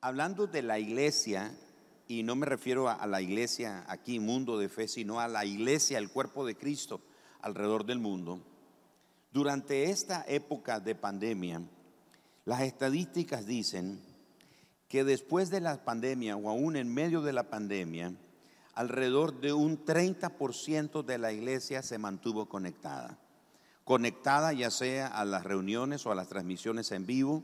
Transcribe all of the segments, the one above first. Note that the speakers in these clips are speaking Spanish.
hablando de la iglesia, y no me refiero a, la iglesia aquí, mundo de fe, sino a la iglesia, el cuerpo de Cristo alrededor del mundo, durante esta época de pandemia, las estadísticas dicen que después de la pandemia o aún en medio de la pandemia, alrededor de un 30% de la iglesia se mantuvo conectada. Conectada ya sea a las reuniones o a las transmisiones en vivo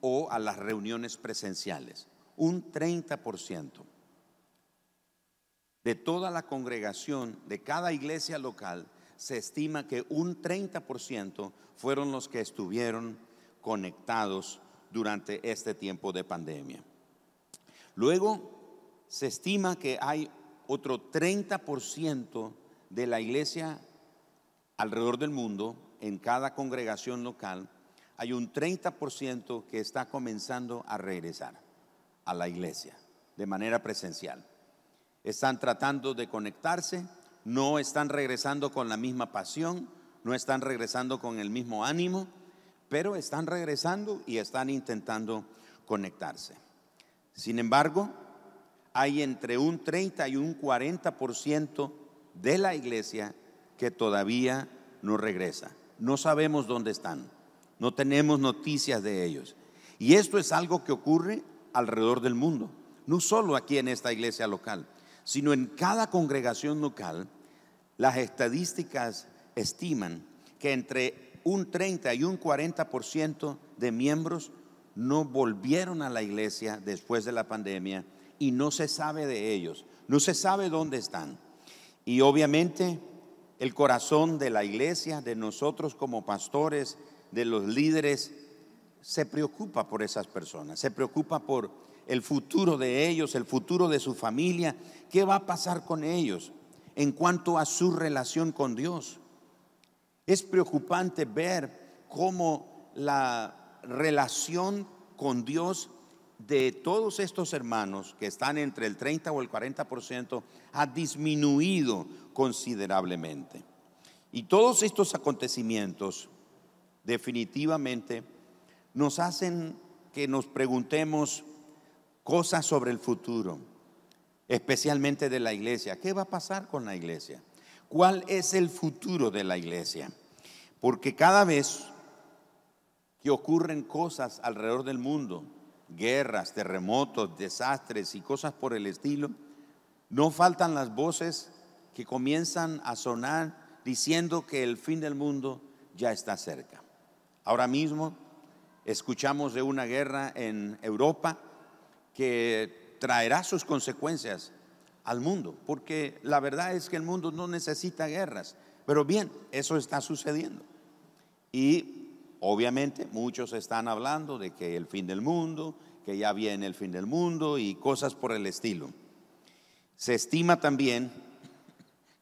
o a las reuniones presenciales. Un 30% de toda la congregación de cada iglesia local se estima que un 30% fueron los que estuvieron conectados durante este tiempo de pandemia. Luego, se estima que hay otro 30% de la iglesia alrededor del mundo, en cada congregación local, hay un 30% que está comenzando a regresar a la iglesia de manera presencial. Están tratando de conectarse, no están regresando con la misma pasión, no están regresando con el mismo ánimo, pero están regresando y están intentando conectarse. Sin embargo, hay entre un 30 y un 40% de la iglesia que todavía no regresa. No sabemos dónde están, no tenemos noticias de ellos. Y esto es algo que ocurre alrededor del mundo, no solo aquí en esta iglesia local, sino en cada congregación local. Las estadísticas estiman que entre un 30 y un 40% de miembros no volvieron a la iglesia después de la pandemia y no se sabe de ellos, no se sabe dónde están. Y obviamente el corazón de la iglesia, de nosotros como pastores, de los líderes, se preocupa por esas personas, se preocupa por el futuro de ellos, el futuro de su familia, qué va a pasar con ellos en cuanto a su relación con Dios. Es preocupante ver cómo la relación con Dios de todos estos hermanos que están entre el 30 o el 40% ha disminuido considerablemente. Y todos estos acontecimientos definitivamente nos hacen que nos preguntemos cosas sobre el futuro, especialmente de la iglesia. ¿Qué va a pasar con la iglesia? ¿Cuál es el futuro de la iglesia? Porque cada vez que ocurren cosas alrededor del mundo, guerras, terremotos, desastres y cosas por el estilo, no faltan las voces que comienzan a sonar diciendo que el fin del mundo ya está cerca. Ahora mismo escuchamos de una guerra en Europa que traerá sus consecuencias al mundo, porque la verdad es que el mundo no necesita guerras. Pero bien, eso está sucediendo. Y obviamente muchos están hablando de que el fin del mundo, que ya viene el fin del mundo y cosas por el estilo. Se estima también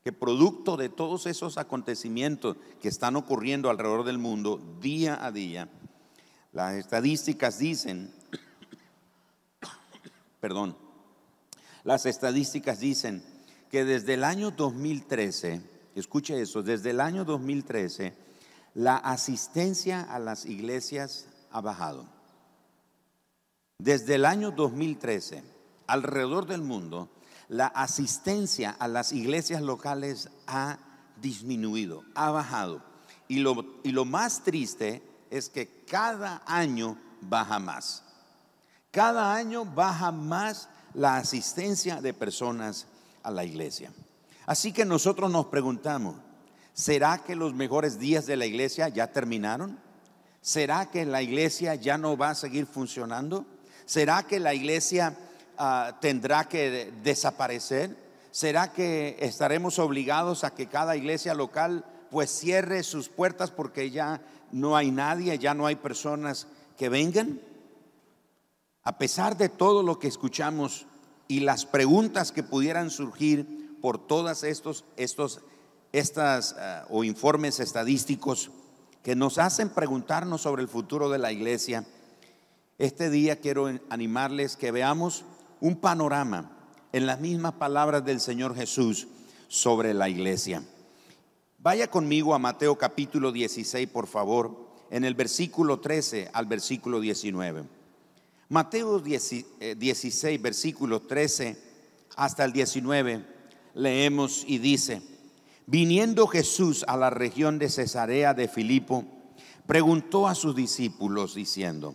que producto de todos esos acontecimientos que están ocurriendo alrededor del mundo día a día, las estadísticas dicen, perdón, las estadísticas dicen que desde el año 2013, escuche eso, desde el año 2013, la asistencia a las iglesias ha bajado. Desde el año 2013, alrededor del mundo, la asistencia a las iglesias locales ha disminuido, ha bajado. Y lo, y lo más triste es que cada año baja más. Cada año baja más la asistencia de personas a la iglesia. Así que nosotros nos preguntamos, ¿será que los mejores días de la iglesia ya terminaron? ¿Será que la iglesia ya no va a seguir funcionando? ¿Será que la iglesia ah, tendrá que desaparecer? ¿Será que estaremos obligados a que cada iglesia local pues cierre sus puertas porque ya no hay nadie, ya no hay personas que vengan? A pesar de todo lo que escuchamos y las preguntas que pudieran surgir por todas estos, estos estas eh, o informes estadísticos que nos hacen preguntarnos sobre el futuro de la iglesia, este día quiero animarles que veamos un panorama en las mismas palabras del Señor Jesús sobre la iglesia. Vaya conmigo a Mateo capítulo 16, por favor, en el versículo 13 al versículo 19. Mateo 16, eh, versículo 13 hasta el 19, leemos y dice, viniendo Jesús a la región de Cesarea de Filipo, preguntó a sus discípulos diciendo,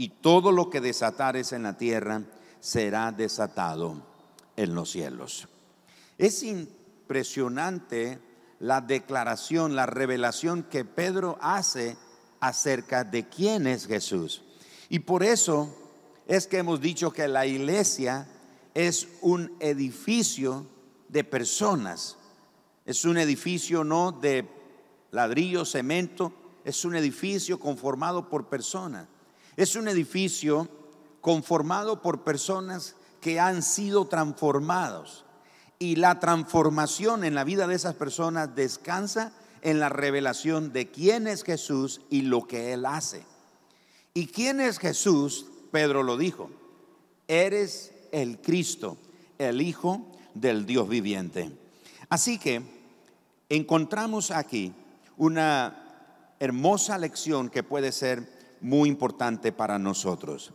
y todo lo que desatares en la tierra será desatado en los cielos. Es impresionante la declaración, la revelación que Pedro hace acerca de quién es Jesús. Y por eso es que hemos dicho que la iglesia es un edificio de personas. Es un edificio no de ladrillo, cemento, es un edificio conformado por personas. Es un edificio conformado por personas que han sido transformados. Y la transformación en la vida de esas personas descansa en la revelación de quién es Jesús y lo que Él hace. ¿Y quién es Jesús? Pedro lo dijo. Eres el Cristo, el Hijo del Dios viviente. Así que encontramos aquí una hermosa lección que puede ser muy importante para nosotros.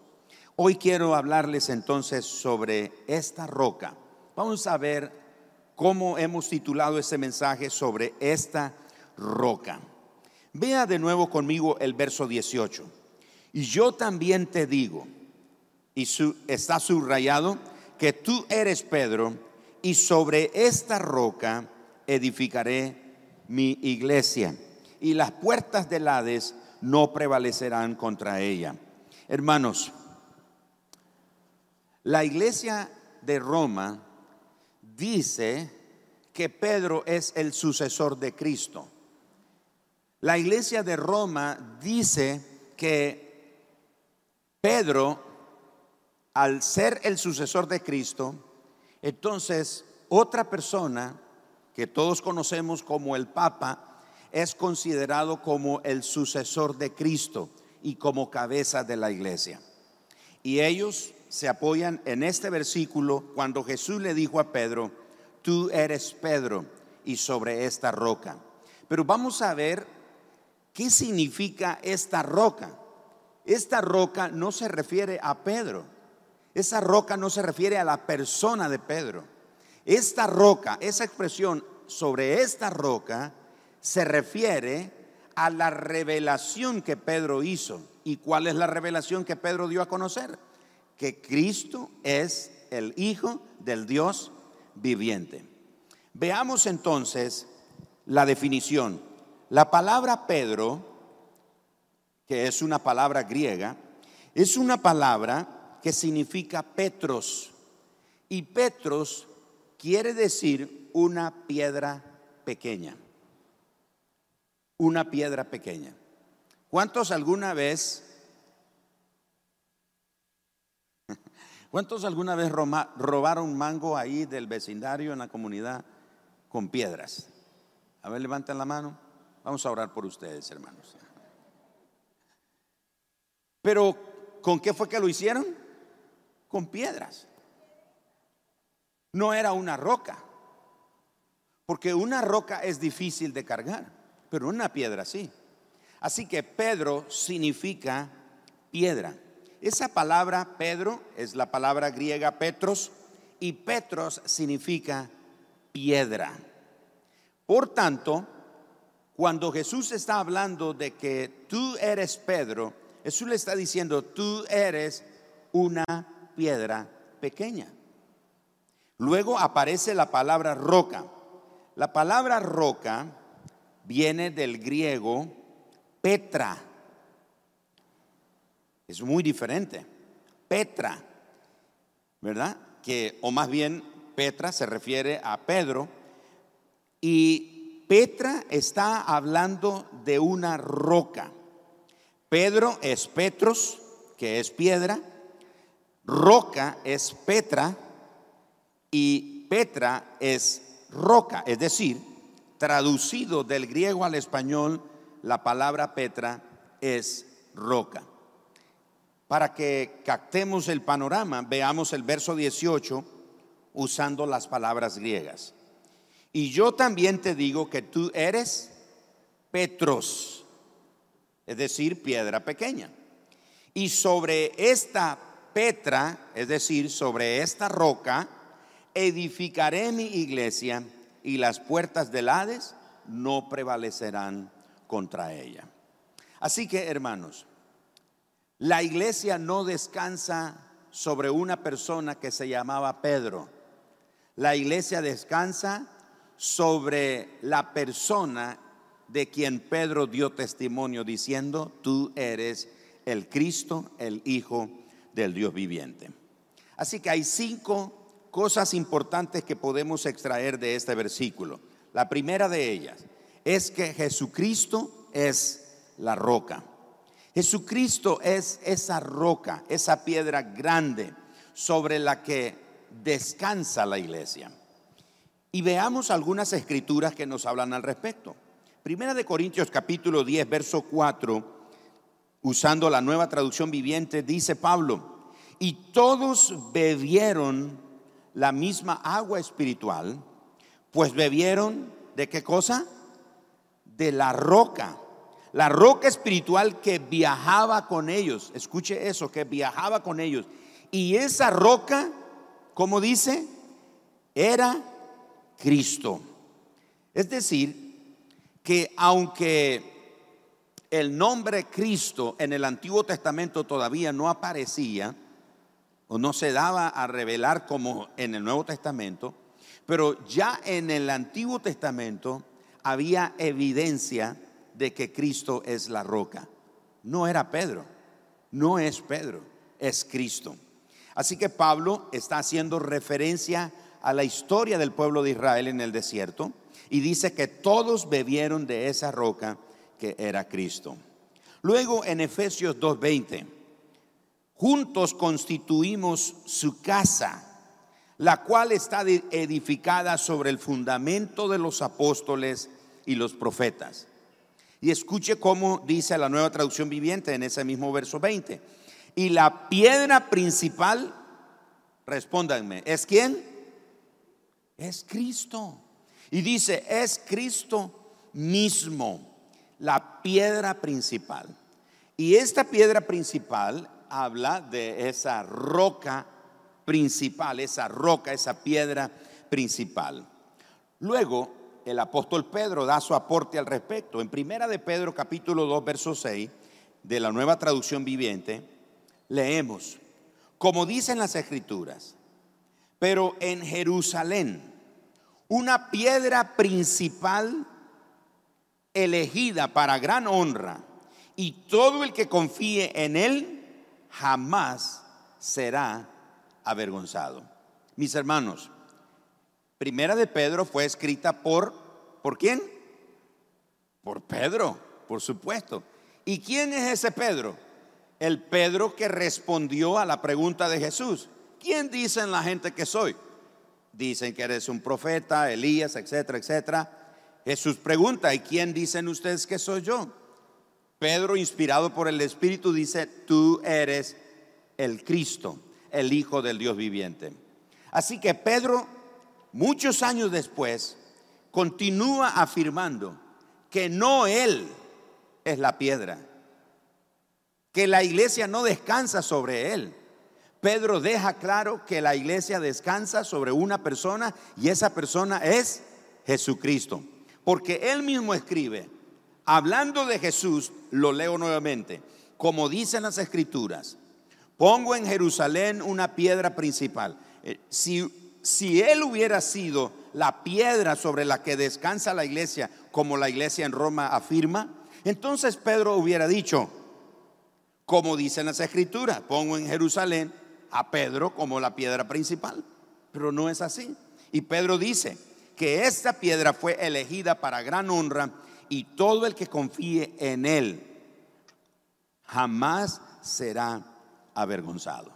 Hoy quiero hablarles entonces sobre esta roca. Vamos a ver cómo hemos titulado este mensaje sobre esta roca. Vea de nuevo conmigo el verso 18. Y yo también te digo, y está subrayado, que tú eres Pedro, y sobre esta roca edificaré mi iglesia y las puertas del Hades no prevalecerán contra ella. Hermanos, la iglesia de Roma dice que Pedro es el sucesor de Cristo. La iglesia de Roma dice que Pedro, al ser el sucesor de Cristo, entonces otra persona que todos conocemos como el Papa, es considerado como el sucesor de Cristo y como cabeza de la iglesia. Y ellos se apoyan en este versículo cuando Jesús le dijo a Pedro, tú eres Pedro y sobre esta roca. Pero vamos a ver qué significa esta roca. Esta roca no se refiere a Pedro. Esa roca no se refiere a la persona de Pedro. Esta roca, esa expresión sobre esta roca, se refiere a la revelación que Pedro hizo. ¿Y cuál es la revelación que Pedro dio a conocer? Que Cristo es el Hijo del Dios viviente. Veamos entonces la definición. La palabra Pedro, que es una palabra griega, es una palabra que significa Petros. Y Petros quiere decir una piedra pequeña. Una piedra pequeña. ¿Cuántos alguna vez, cuántos alguna vez robaron mango ahí del vecindario en la comunidad con piedras? A ver, levanten la mano. Vamos a orar por ustedes, hermanos. Pero, ¿con qué fue que lo hicieron? Con piedras no era una roca, porque una roca es difícil de cargar, pero una piedra sí. Así que Pedro significa piedra. Esa palabra Pedro es la palabra griega Petros y Petros significa piedra. Por tanto, cuando Jesús está hablando de que tú eres Pedro, Jesús le está diciendo, tú eres una piedra pequeña. Luego aparece la palabra roca. La palabra roca viene del griego Petra. Es muy diferente. Petra, ¿verdad? Que, o más bien, Petra se refiere a Pedro. Y Petra está hablando de una roca. Pedro es Petros, que es piedra. Roca es Petra. Y Petra es roca. Es decir, traducido del griego al español, la palabra Petra es roca. Para que captemos el panorama, veamos el verso 18 usando las palabras griegas. Y yo también te digo que tú eres Petros, es decir, piedra pequeña. Y sobre esta Petra, es decir, sobre esta roca, edificaré mi iglesia y las puertas del Hades no prevalecerán contra ella. Así que, hermanos, la iglesia no descansa sobre una persona que se llamaba Pedro. La iglesia descansa sobre la persona de quien Pedro dio testimonio diciendo, tú eres el Cristo, el Hijo del Dios viviente. Así que hay cinco cosas importantes que podemos extraer de este versículo. La primera de ellas es que Jesucristo es la roca. Jesucristo es esa roca, esa piedra grande sobre la que descansa la iglesia. Y veamos algunas escrituras que nos hablan al respecto. Primera de Corintios capítulo 10, verso 4, usando la nueva traducción viviente, dice Pablo, y todos bebieron la misma agua espiritual, pues bebieron de qué cosa? De la roca. La roca espiritual que viajaba con ellos. Escuche eso, que viajaba con ellos. Y esa roca, como dice, era Cristo. Es decir, que aunque el nombre Cristo en el Antiguo Testamento todavía no aparecía, o no se daba a revelar como en el Nuevo Testamento, pero ya en el Antiguo Testamento había evidencia de que Cristo es la roca. No era Pedro, no es Pedro, es Cristo. Así que Pablo está haciendo referencia a la historia del pueblo de Israel en el desierto y dice que todos bebieron de esa roca que era Cristo. Luego en Efesios 2.20 juntos constituimos su casa, la cual está edificada sobre el fundamento de los apóstoles y los profetas. Y escuche cómo dice la nueva traducción viviente en ese mismo verso 20. Y la piedra principal, respóndanme, ¿es quién? Es Cristo. Y dice, es Cristo mismo, la piedra principal. Y esta piedra principal habla de esa roca principal, esa roca, esa piedra principal. Luego, el apóstol Pedro da su aporte al respecto. En primera de Pedro capítulo 2, verso 6, de la nueva traducción viviente, leemos, como dicen las escrituras, pero en Jerusalén, una piedra principal elegida para gran honra, y todo el que confíe en él jamás será avergonzado. Mis hermanos, Primera de Pedro fue escrita por ¿por quién? Por Pedro, por supuesto. ¿Y quién es ese Pedro? El Pedro que respondió a la pregunta de Jesús. ¿Quién dicen la gente que soy? Dicen que eres un profeta, Elías, etcétera, etcétera. Jesús pregunta, ¿y quién dicen ustedes que soy yo? Pedro, inspirado por el Espíritu, dice, tú eres el Cristo, el Hijo del Dios viviente. Así que Pedro, muchos años después, continúa afirmando que no Él es la piedra, que la iglesia no descansa sobre Él. Pedro deja claro que la iglesia descansa sobre una persona y esa persona es Jesucristo. Porque Él mismo escribe, Hablando de Jesús, lo leo nuevamente, como dicen las escrituras, pongo en Jerusalén una piedra principal. Eh, si, si él hubiera sido la piedra sobre la que descansa la iglesia, como la iglesia en Roma afirma, entonces Pedro hubiera dicho, como dicen las escrituras, pongo en Jerusalén a Pedro como la piedra principal. Pero no es así. Y Pedro dice que esta piedra fue elegida para gran honra y todo el que confíe en él jamás será avergonzado.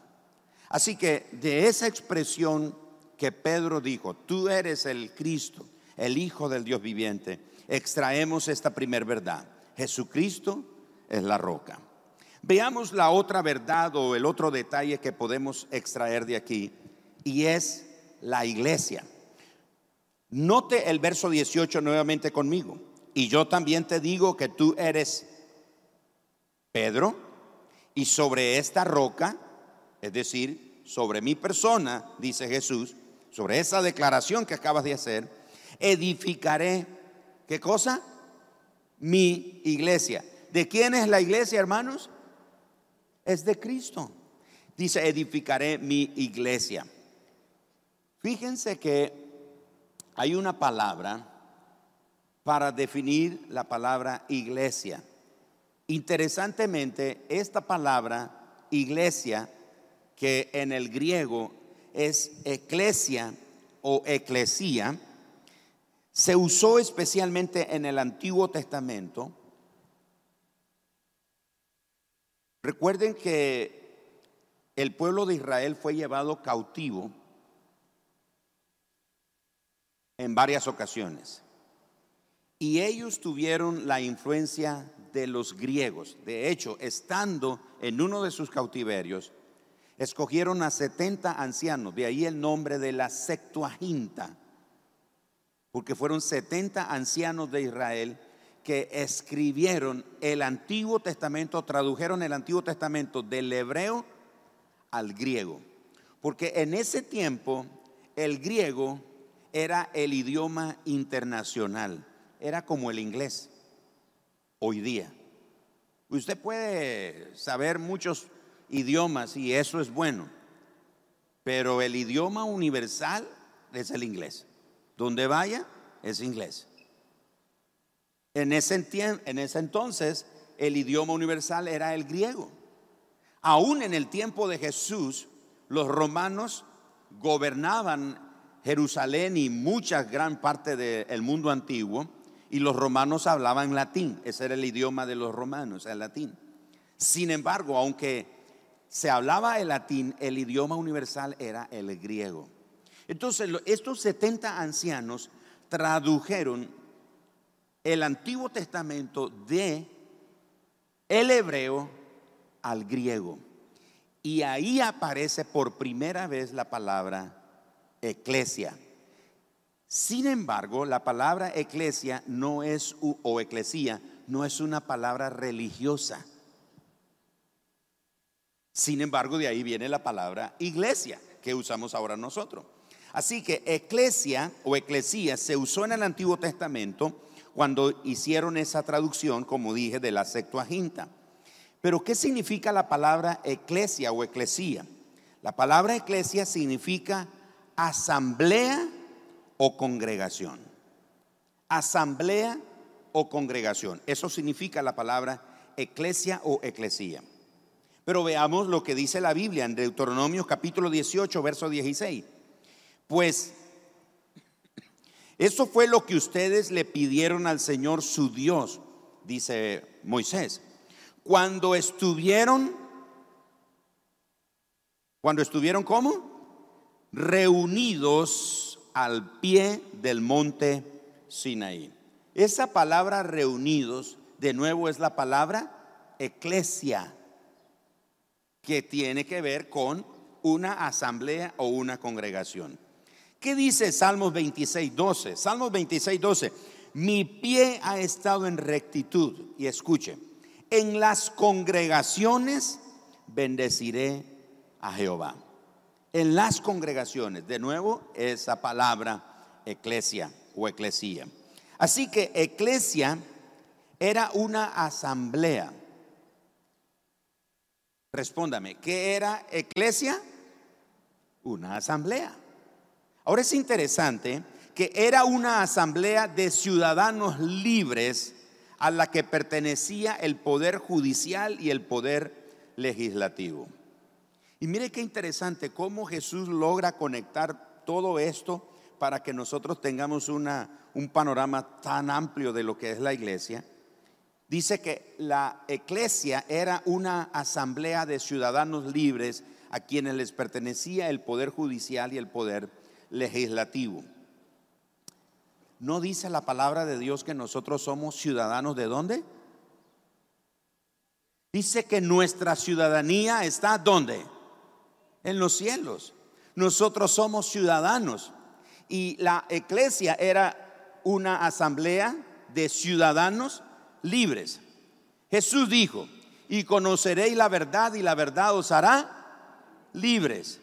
Así que de esa expresión que Pedro dijo, tú eres el Cristo, el Hijo del Dios viviente, extraemos esta primer verdad. Jesucristo es la roca. Veamos la otra verdad o el otro detalle que podemos extraer de aquí y es la iglesia. Note el verso 18 nuevamente conmigo. Y yo también te digo que tú eres Pedro y sobre esta roca, es decir, sobre mi persona, dice Jesús, sobre esa declaración que acabas de hacer, edificaré, ¿qué cosa? Mi iglesia. ¿De quién es la iglesia, hermanos? Es de Cristo. Dice, edificaré mi iglesia. Fíjense que hay una palabra para definir la palabra iglesia. Interesantemente, esta palabra iglesia, que en el griego es eclesia o eclesía, se usó especialmente en el Antiguo Testamento. Recuerden que el pueblo de Israel fue llevado cautivo en varias ocasiones. Y ellos tuvieron la influencia de los griegos. De hecho, estando en uno de sus cautiverios, escogieron a 70 ancianos, de ahí el nombre de la Septuaginta, porque fueron 70 ancianos de Israel que escribieron el Antiguo Testamento, tradujeron el Antiguo Testamento del hebreo al griego, porque en ese tiempo el griego era el idioma internacional, era como el inglés hoy día. Usted puede saber muchos idiomas y eso es bueno. Pero el idioma universal es el inglés. Donde vaya es inglés. En ese, en ese entonces el idioma universal era el griego. Aún en el tiempo de Jesús, los romanos gobernaban Jerusalén y mucha gran parte del mundo antiguo, y los romanos hablaban latín, ese era el idioma de los romanos, el latín. Sin embargo, aunque se hablaba el latín, el idioma universal era el griego. Entonces, estos 70 ancianos tradujeron el Antiguo Testamento de el hebreo al griego. Y ahí aparece por primera vez la palabra eclesia. Sin embargo, la palabra eclesia no es o eclesía no es una palabra religiosa. Sin embargo, de ahí viene la palabra iglesia que usamos ahora nosotros. Así que eclesia o eclesía se usó en el Antiguo Testamento cuando hicieron esa traducción, como dije, de la Septuaginta. Pero ¿qué significa la palabra eclesia o eclesía? La palabra eclesia significa asamblea o congregación. Asamblea o congregación. Eso significa la palabra eclesia o eclesía. Pero veamos lo que dice la Biblia en Deuteronomio capítulo 18, verso 16. Pues eso fue lo que ustedes le pidieron al Señor su Dios, dice Moisés. Cuando estuvieron, cuando estuvieron como reunidos al pie del monte Sinaí. Esa palabra reunidos, de nuevo, es la palabra eclesia que tiene que ver con una asamblea o una congregación. ¿Qué dice Salmos 26, 12? Salmos 26, 12. Mi pie ha estado en rectitud. Y escuche, en las congregaciones bendeciré a Jehová. En las congregaciones, de nuevo, esa palabra eclesia o eclesía. Así que eclesia era una asamblea Respóndame, ¿qué era eclesia? Una asamblea. Ahora es interesante que era una asamblea de ciudadanos libres a la que pertenecía el poder judicial y el poder legislativo. Y mire qué interesante cómo Jesús logra conectar todo esto para que nosotros tengamos una, un panorama tan amplio de lo que es la iglesia. Dice que la iglesia era una asamblea de ciudadanos libres a quienes les pertenecía el poder judicial y el poder legislativo. ¿No dice la palabra de Dios que nosotros somos ciudadanos de dónde? Dice que nuestra ciudadanía está ¿dónde? En los cielos. Nosotros somos ciudadanos. Y la iglesia era una asamblea de ciudadanos libres. Jesús dijo, y conoceréis la verdad y la verdad os hará libres.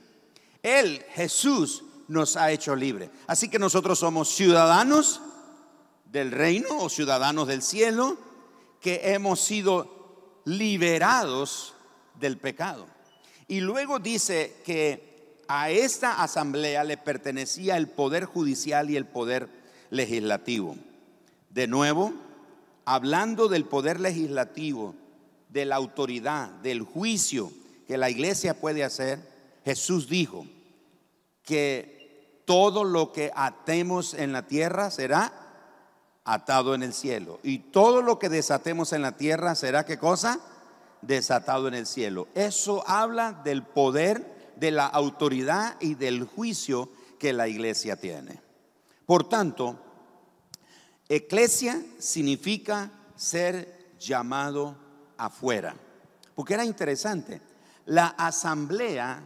Él, Jesús, nos ha hecho libres. Así que nosotros somos ciudadanos del reino o ciudadanos del cielo que hemos sido liberados del pecado. Y luego dice que a esta asamblea le pertenecía el poder judicial y el poder legislativo. De nuevo, hablando del poder legislativo, de la autoridad, del juicio que la iglesia puede hacer, Jesús dijo que todo lo que atemos en la tierra será atado en el cielo. Y todo lo que desatemos en la tierra será qué cosa? Desatado en el cielo. Eso habla del poder, de la autoridad y del juicio que la iglesia tiene. Por tanto, eclesia significa ser llamado afuera. Porque era interesante. La asamblea,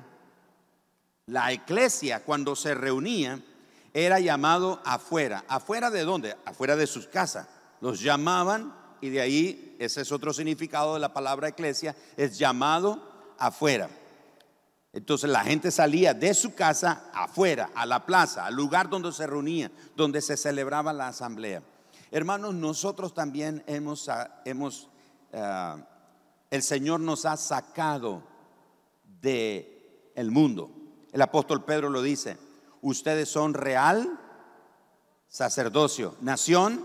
la eclesia, cuando se reunía, era llamado afuera. ¿Afuera de dónde? Afuera de sus casas. Los llamaban y de ahí, ese es otro significado de la palabra iglesia, es llamado afuera. Entonces la gente salía de su casa afuera, a la plaza, al lugar donde se reunía, donde se celebraba la asamblea. Hermanos, nosotros también hemos, ah, hemos ah, el Señor nos ha sacado de el mundo. El apóstol Pedro lo dice, ustedes son real, sacerdocio, nación,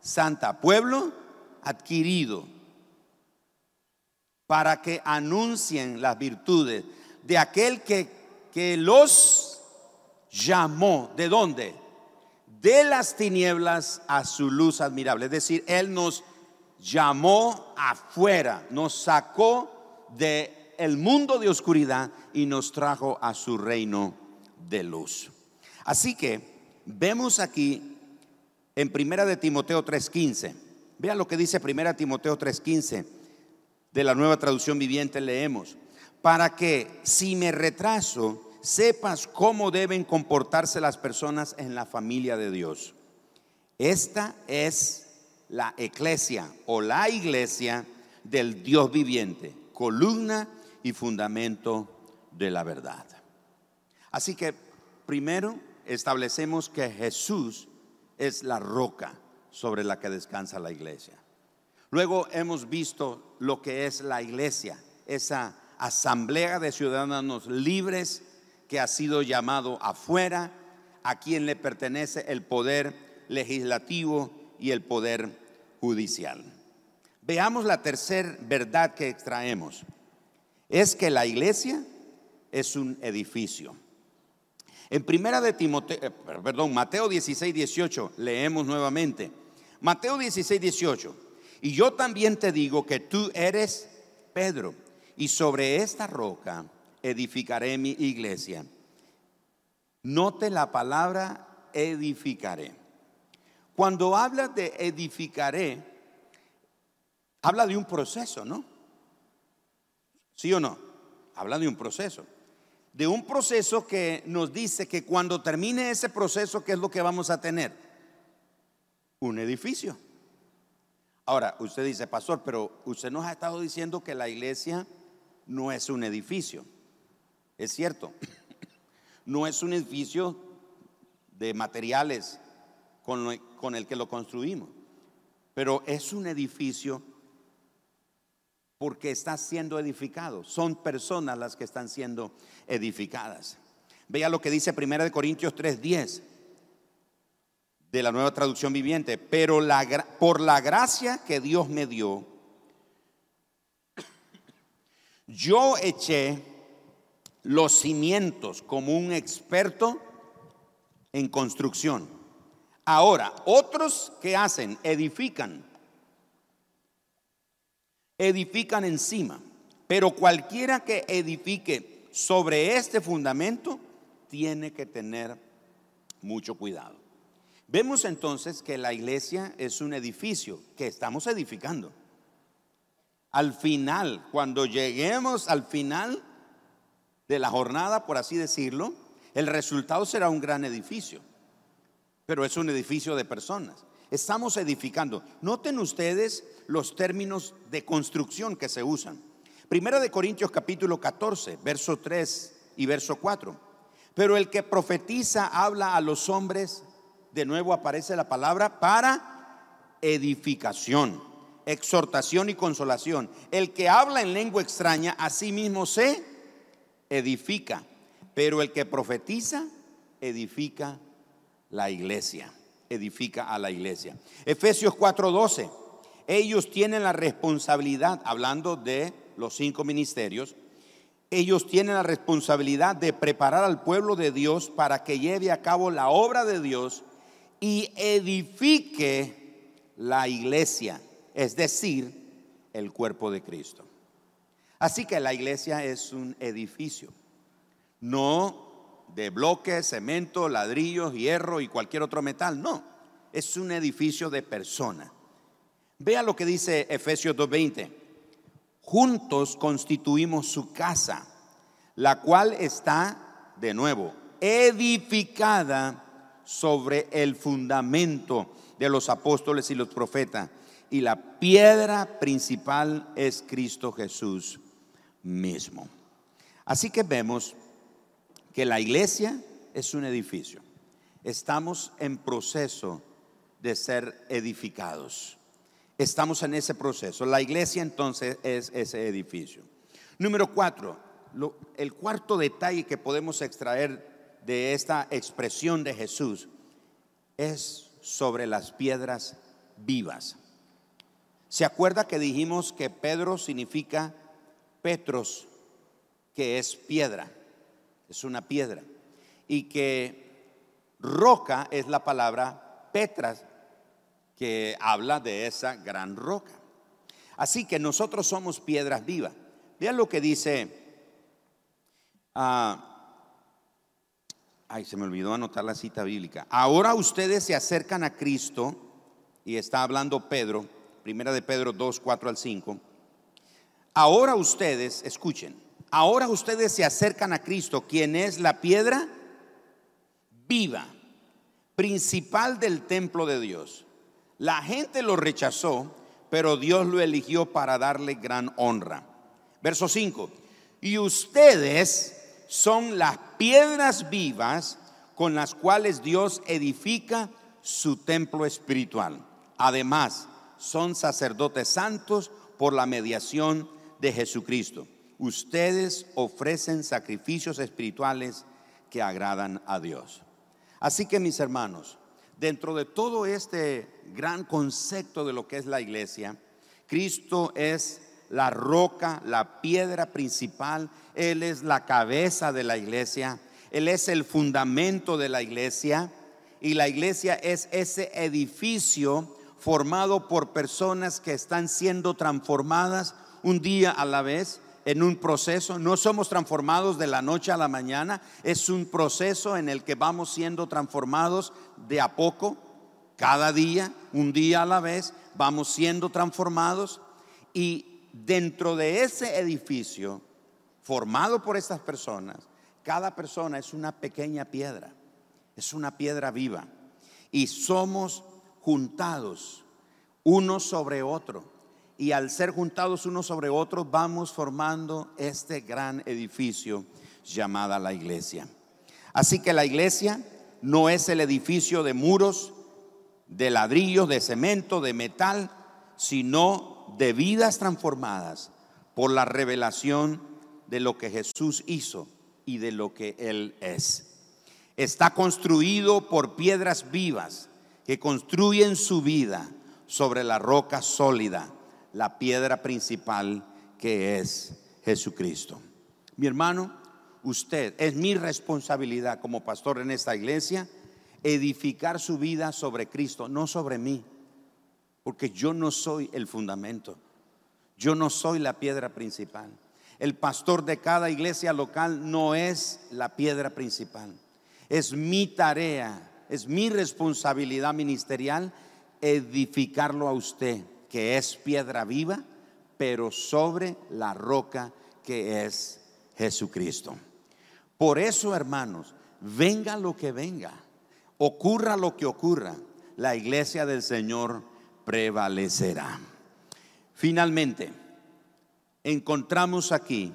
santa, pueblo adquirido, para que anuncien las virtudes de aquel que, que los llamó. ¿De dónde? De las tinieblas a su luz admirable. Es decir, Él nos llamó afuera, nos sacó de el mundo de oscuridad y nos trajo a su reino de luz. Así que vemos aquí en Primera de Timoteo 3:15. Vean lo que dice Primera Timoteo 3:15 de la Nueva Traducción Viviente leemos, para que si me retraso sepas cómo deben comportarse las personas en la familia de Dios. Esta es la iglesia o la iglesia del Dios viviente, columna y fundamento de la verdad. Así que primero establecemos que Jesús es la roca sobre la que descansa la iglesia. Luego hemos visto lo que es la iglesia, esa asamblea de ciudadanos libres que ha sido llamado afuera, a quien le pertenece el poder legislativo y el poder judicial. Veamos la tercera verdad que extraemos. Es que la iglesia es un edificio. En primera de Timoteo, eh, perdón, Mateo 16, 18, leemos nuevamente. Mateo 16, 18. Y yo también te digo que tú eres Pedro, y sobre esta roca edificaré mi iglesia. Note la palabra edificaré. Cuando habla de edificaré, habla de un proceso, ¿no? ¿Sí o no? Habla de un proceso de un proceso que nos dice que cuando termine ese proceso, ¿qué es lo que vamos a tener? Un edificio. Ahora, usted dice, pastor, pero usted nos ha estado diciendo que la iglesia no es un edificio. Es cierto, no es un edificio de materiales con, el que lo construimos, pero es un edificio porque está siendo edificado. Son personas las que están siendo edificadas. Vea lo que dice 1 Corintios 3:10 de la nueva traducción viviente. Pero por la gracia que Dios me dio, yo eché los cimientos como un experto en construcción. Ahora, otros que hacen, edifican, edifican encima, pero cualquiera que edifique sobre este fundamento tiene que tener mucho cuidado. Vemos entonces que la iglesia es un edificio que estamos edificando. Al final, cuando lleguemos al final de la jornada, por así decirlo, el resultado será un gran edificio, pero es un edificio de personas. Estamos edificando. Noten ustedes los términos de construcción que se usan. Primera de Corintios capítulo 14, verso 3 y verso 4. Pero el que profetiza habla a los hombres, de nuevo aparece la palabra, para edificación, exhortación y consolación. El que habla en lengua extraña, a sí mismo se edifica, pero el que profetiza, edifica la iglesia, edifica a la iglesia. Efesios 4:12, ellos tienen la responsabilidad, hablando de los cinco ministerios, ellos tienen la responsabilidad de preparar al pueblo de Dios para que lleve a cabo la obra de Dios y edifique la iglesia, es decir, el cuerpo de Cristo. Así que la iglesia es un edificio, no de bloques, cemento, ladrillos, hierro y cualquier otro metal, no, es un edificio de persona. Vea lo que dice Efesios 2.20 juntos constituimos su casa, la cual está, de nuevo, edificada sobre el fundamento de los apóstoles y los profetas. Y la piedra principal es Cristo Jesús mismo. Así que vemos que la iglesia es un edificio. Estamos en proceso de ser edificados. Estamos en ese proceso. La iglesia entonces es ese edificio. Número cuatro, el cuarto detalle que podemos extraer de esta expresión de Jesús es sobre las piedras vivas. ¿Se acuerda que dijimos que Pedro significa Petros, que es piedra? Es una piedra. Y que roca es la palabra Petras, que habla de esa gran roca. Así que nosotros somos piedras vivas. Vean lo que dice. Ah, ay, se me olvidó anotar la cita bíblica. Ahora ustedes se acercan a Cristo, y está hablando Pedro, primera de Pedro 2, 4 al 5. Ahora ustedes, escuchen, ahora ustedes se acercan a Cristo, quien es la piedra viva, principal del templo de Dios. La gente lo rechazó, pero Dios lo eligió para darle gran honra. Verso 5. Y ustedes son las piedras vivas con las cuales Dios edifica su templo espiritual. Además, son sacerdotes santos por la mediación de Jesucristo. Ustedes ofrecen sacrificios espirituales que agradan a Dios. Así que mis hermanos, dentro de todo este gran concepto de lo que es la iglesia, Cristo es la roca, la piedra principal, Él es la cabeza de la iglesia, Él es el fundamento de la iglesia. Y la iglesia es ese edificio formado por personas que están siendo transformadas un día a la vez en un proceso, no somos transformados de la noche a la mañana, es un proceso en el que vamos siendo transformados de a poco, cada día, un día a la vez, vamos siendo transformados. Y dentro de ese edificio formado por estas personas, cada persona es una pequeña piedra, es una piedra viva y somos juntados uno sobre otro y al ser juntados unos sobre otros vamos formando este gran edificio llamada la iglesia. Así que la iglesia no es el edificio de muros, de ladrillos, de cemento, de metal, sino de vidas transformadas, por la revelación de lo que Jesús hizo y de lo que Él es. Está construido por piedras vivas que construyen su vida sobre la roca sólida, la piedra principal que es Jesucristo. Mi hermano, usted, es mi responsabilidad como pastor en esta iglesia edificar su vida sobre Cristo, no sobre mí, porque yo no soy el fundamento, yo no soy la piedra principal. El pastor de cada iglesia local no es la piedra principal. Es mi tarea, es mi responsabilidad ministerial edificarlo a usted, que es piedra viva, pero sobre la roca que es Jesucristo. Por eso, hermanos, venga lo que venga, ocurra lo que ocurra, la iglesia del Señor prevalecerá. Finalmente, encontramos aquí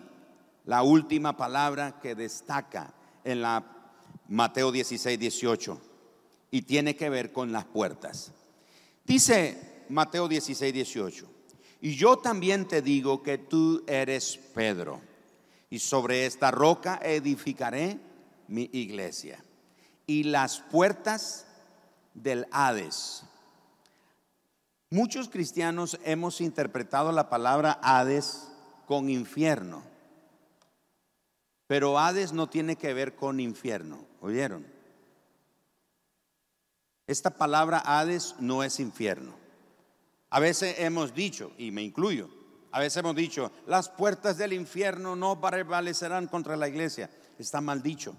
la última palabra que destaca en la Mateo 16, 18 y tiene que ver con las puertas. Dice Mateo 16, 18, y yo también te digo que tú eres Pedro y sobre esta roca edificaré mi iglesia. Y las puertas del Hades. Muchos cristianos hemos interpretado la palabra Hades con infierno. Pero Hades no tiene que ver con infierno, ¿oyeron? Esta palabra Hades no es infierno. A veces hemos dicho, y me incluyo, a veces hemos dicho, las puertas del infierno no prevalecerán contra la iglesia. Está mal dicho.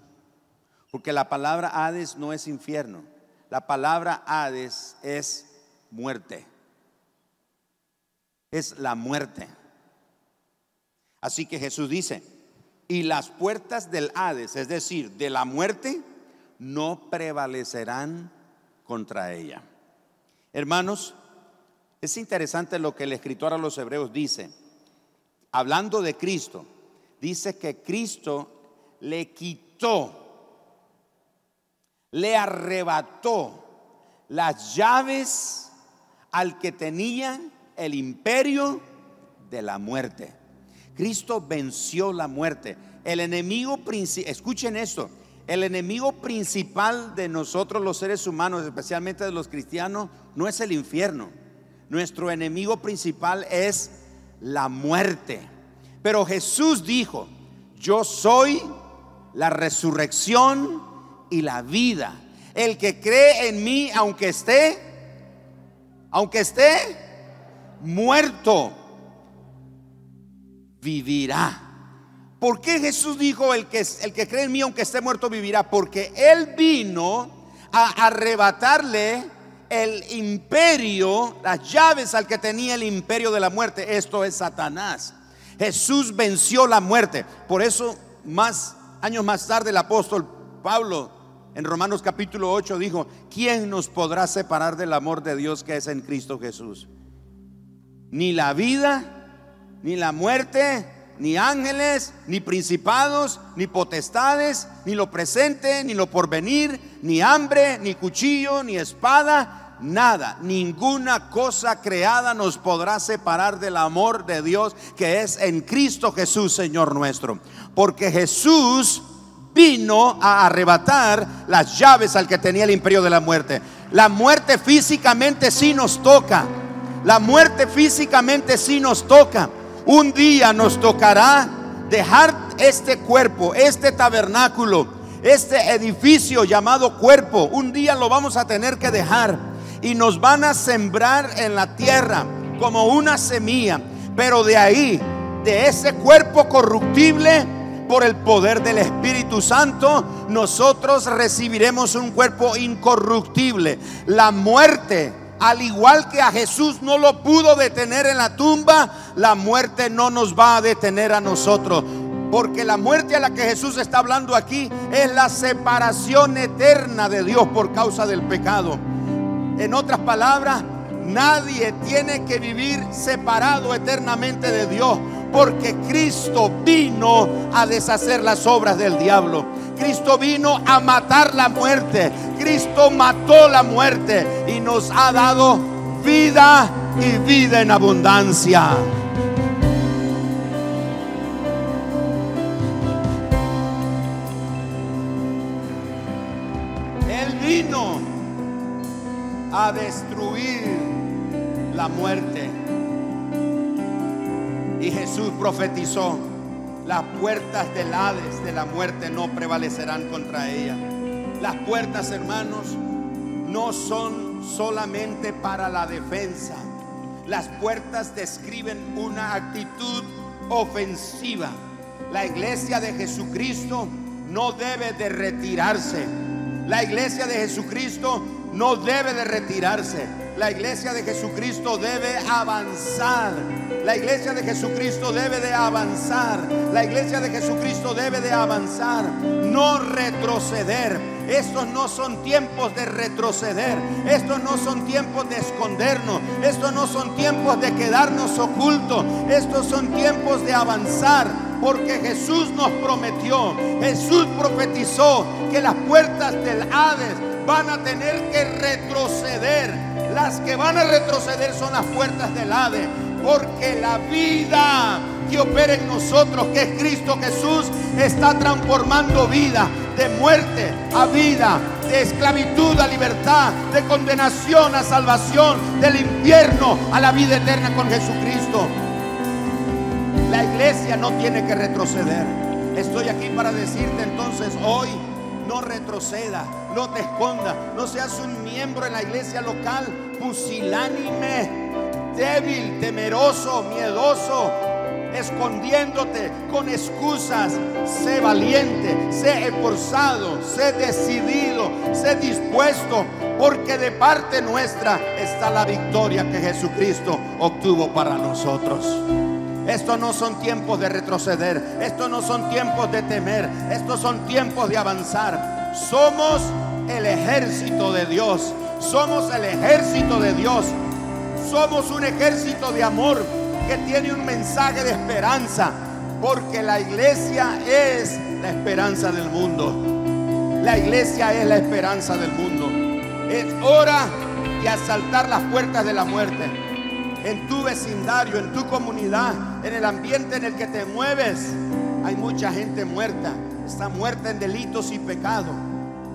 Porque la palabra Hades no es infierno. La palabra Hades es muerte. Es la muerte. Así que Jesús dice, y las puertas del Hades, es decir, de la muerte, no prevalecerán contra ella. Hermanos, es interesante lo que el escritor a los hebreos dice. Hablando de Cristo, dice que Cristo le quitó, le arrebató las llaves al que tenía el imperio de la muerte. Cristo venció la muerte. El enemigo principal, escuchen esto, el enemigo principal de nosotros los seres humanos, especialmente de los cristianos, no es el infierno nuestro enemigo principal es la muerte. Pero Jesús dijo, yo soy la resurrección y la vida. El que cree en mí, aunque esté, aunque esté muerto, vivirá. ¿Por qué Jesús dijo el que, el que cree en mí, aunque esté muerto, vivirá? Porque Él vino a arrebatarle el imperio, las llaves al que tenía el imperio de la muerte. Esto es Satanás. Jesús venció la muerte. Por eso, más años más tarde, el apóstol Pablo en Romanos capítulo 8 dijo, ¿quién nos podrá separar del amor de Dios que es en Cristo Jesús? Ni la vida, ni la muerte, ni ángeles, ni principados, ni potestades, ni lo presente, ni lo porvenir, ni hambre, ni cuchillo, ni espada nada, ninguna cosa creada nos podrá separar del amor de Dios que es en Cristo Jesús, Señor nuestro. Porque Jesús vino a arrebatar las llaves al que tenía el imperio de la muerte. La muerte físicamente sí nos toca. La muerte físicamente sí nos toca. Un día nos tocará dejar este cuerpo, este tabernáculo, este edificio llamado cuerpo. Un día lo vamos a tener que dejar y nos van a sembrar en la tierra como una semilla. Pero de ahí, de ese cuerpo corruptible, por el poder del Espíritu Santo, nosotros recibiremos un cuerpo incorruptible. La muerte, al igual que a Jesús no lo pudo detener en la tumba, la muerte no nos va a detener a nosotros. Porque la muerte a la que Jesús está hablando aquí es la separación eterna de Dios por causa del pecado. En otras palabras, nadie tiene que vivir separado eternamente de Dios. Porque Cristo vino a deshacer las obras del diablo. Cristo vino a matar la muerte. Cristo mató la muerte y nos ha dado vida y vida en abundancia. Él vino a destruir la muerte. Jesús profetizó, las puertas del Hades de la muerte no prevalecerán contra ella. Las puertas, hermanos, no son solamente para la defensa. Las puertas describen una actitud ofensiva. La iglesia de Jesucristo no debe de retirarse. La iglesia de Jesucristo no debe de retirarse. La iglesia de Jesucristo debe avanzar. La iglesia de Jesucristo debe de avanzar. La iglesia de Jesucristo debe de avanzar. No retroceder. Estos no son tiempos de retroceder. Estos no son tiempos de escondernos. Estos no son tiempos de quedarnos ocultos. Estos son tiempos de avanzar. Porque Jesús nos prometió, Jesús profetizó que las puertas del Hades van a tener que retroceder. Las que van a retroceder son las puertas del Hades. Porque la vida que opera en nosotros, que es Cristo Jesús, está transformando vida de muerte a vida, de esclavitud a libertad, de condenación a salvación, del infierno a la vida eterna con Jesucristo. La iglesia no tiene que retroceder. Estoy aquí para decirte entonces hoy, no retroceda, no te esconda, no seas un miembro en la iglesia local pusilánime, débil, temeroso, miedoso, escondiéndote con excusas. Sé valiente, sé esforzado, sé decidido, sé dispuesto, porque de parte nuestra está la victoria que Jesucristo obtuvo para nosotros. Estos no son tiempos de retroceder. Estos no son tiempos de temer. Estos son tiempos de avanzar. Somos el ejército de Dios. Somos el ejército de Dios. Somos un ejército de amor que tiene un mensaje de esperanza. Porque la iglesia es la esperanza del mundo. La iglesia es la esperanza del mundo. Es hora de asaltar las puertas de la muerte en tu vecindario, en tu comunidad, en el ambiente en el que te mueves. Hay mucha gente muerta, está muerta en delitos y pecados.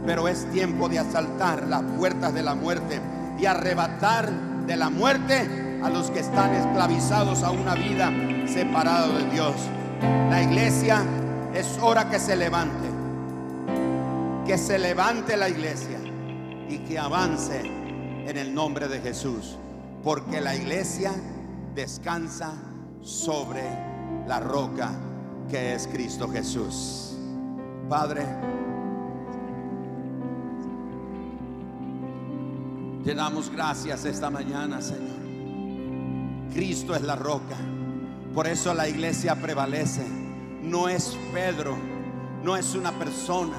Pero es tiempo de asaltar las puertas de la muerte y arrebatar de la muerte a los que están esclavizados a una vida separada de Dios. La iglesia es hora que se levante, que se levante la iglesia y que avance en el nombre de Jesús porque la iglesia descansa sobre la roca que es Cristo Jesús. Padre, te damos gracias esta mañana, Señor. Cristo es la roca. Por eso la iglesia prevalece. No es Pedro, no es una persona,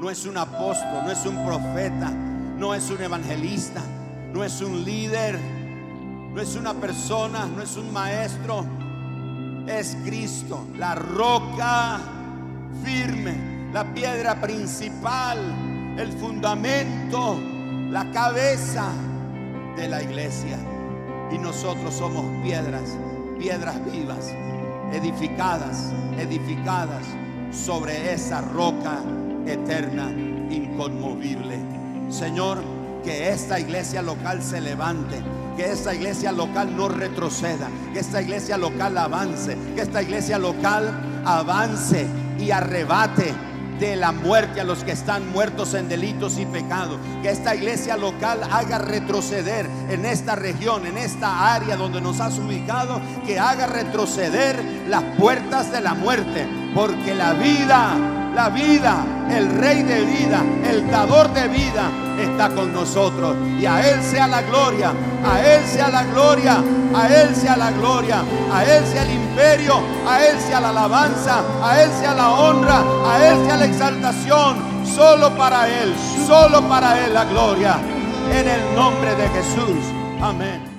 no es un apóstol, no es un profeta, no es un evangelista, no es un líder no es una persona, no es un maestro, es Cristo, la roca firme, la piedra principal, el fundamento, la cabeza de la iglesia. Y nosotros somos piedras, piedras vivas, edificadas, edificadas sobre esa roca eterna, inconmovible. Señor, que esta iglesia local se levante que esta iglesia local no retroceda, que esta iglesia local avance, que esta iglesia local avance y arrebate de la muerte a los que están muertos en delitos y pecados. Que esta iglesia local haga retroceder en esta región, en esta área donde nos has ubicado, que haga retroceder las puertas de la muerte. Porque la vida, la vida, el rey de vida, el dador de vida, está con nosotros. Y a Él sea la gloria, a Él sea la gloria, a Él sea la gloria, a Él sea el imperio, a Él sea la alabanza, a Él sea la honra, a Él sea la exaltación. Solo para Él, solo para Él la gloria. En el nombre de Jesús. Amén.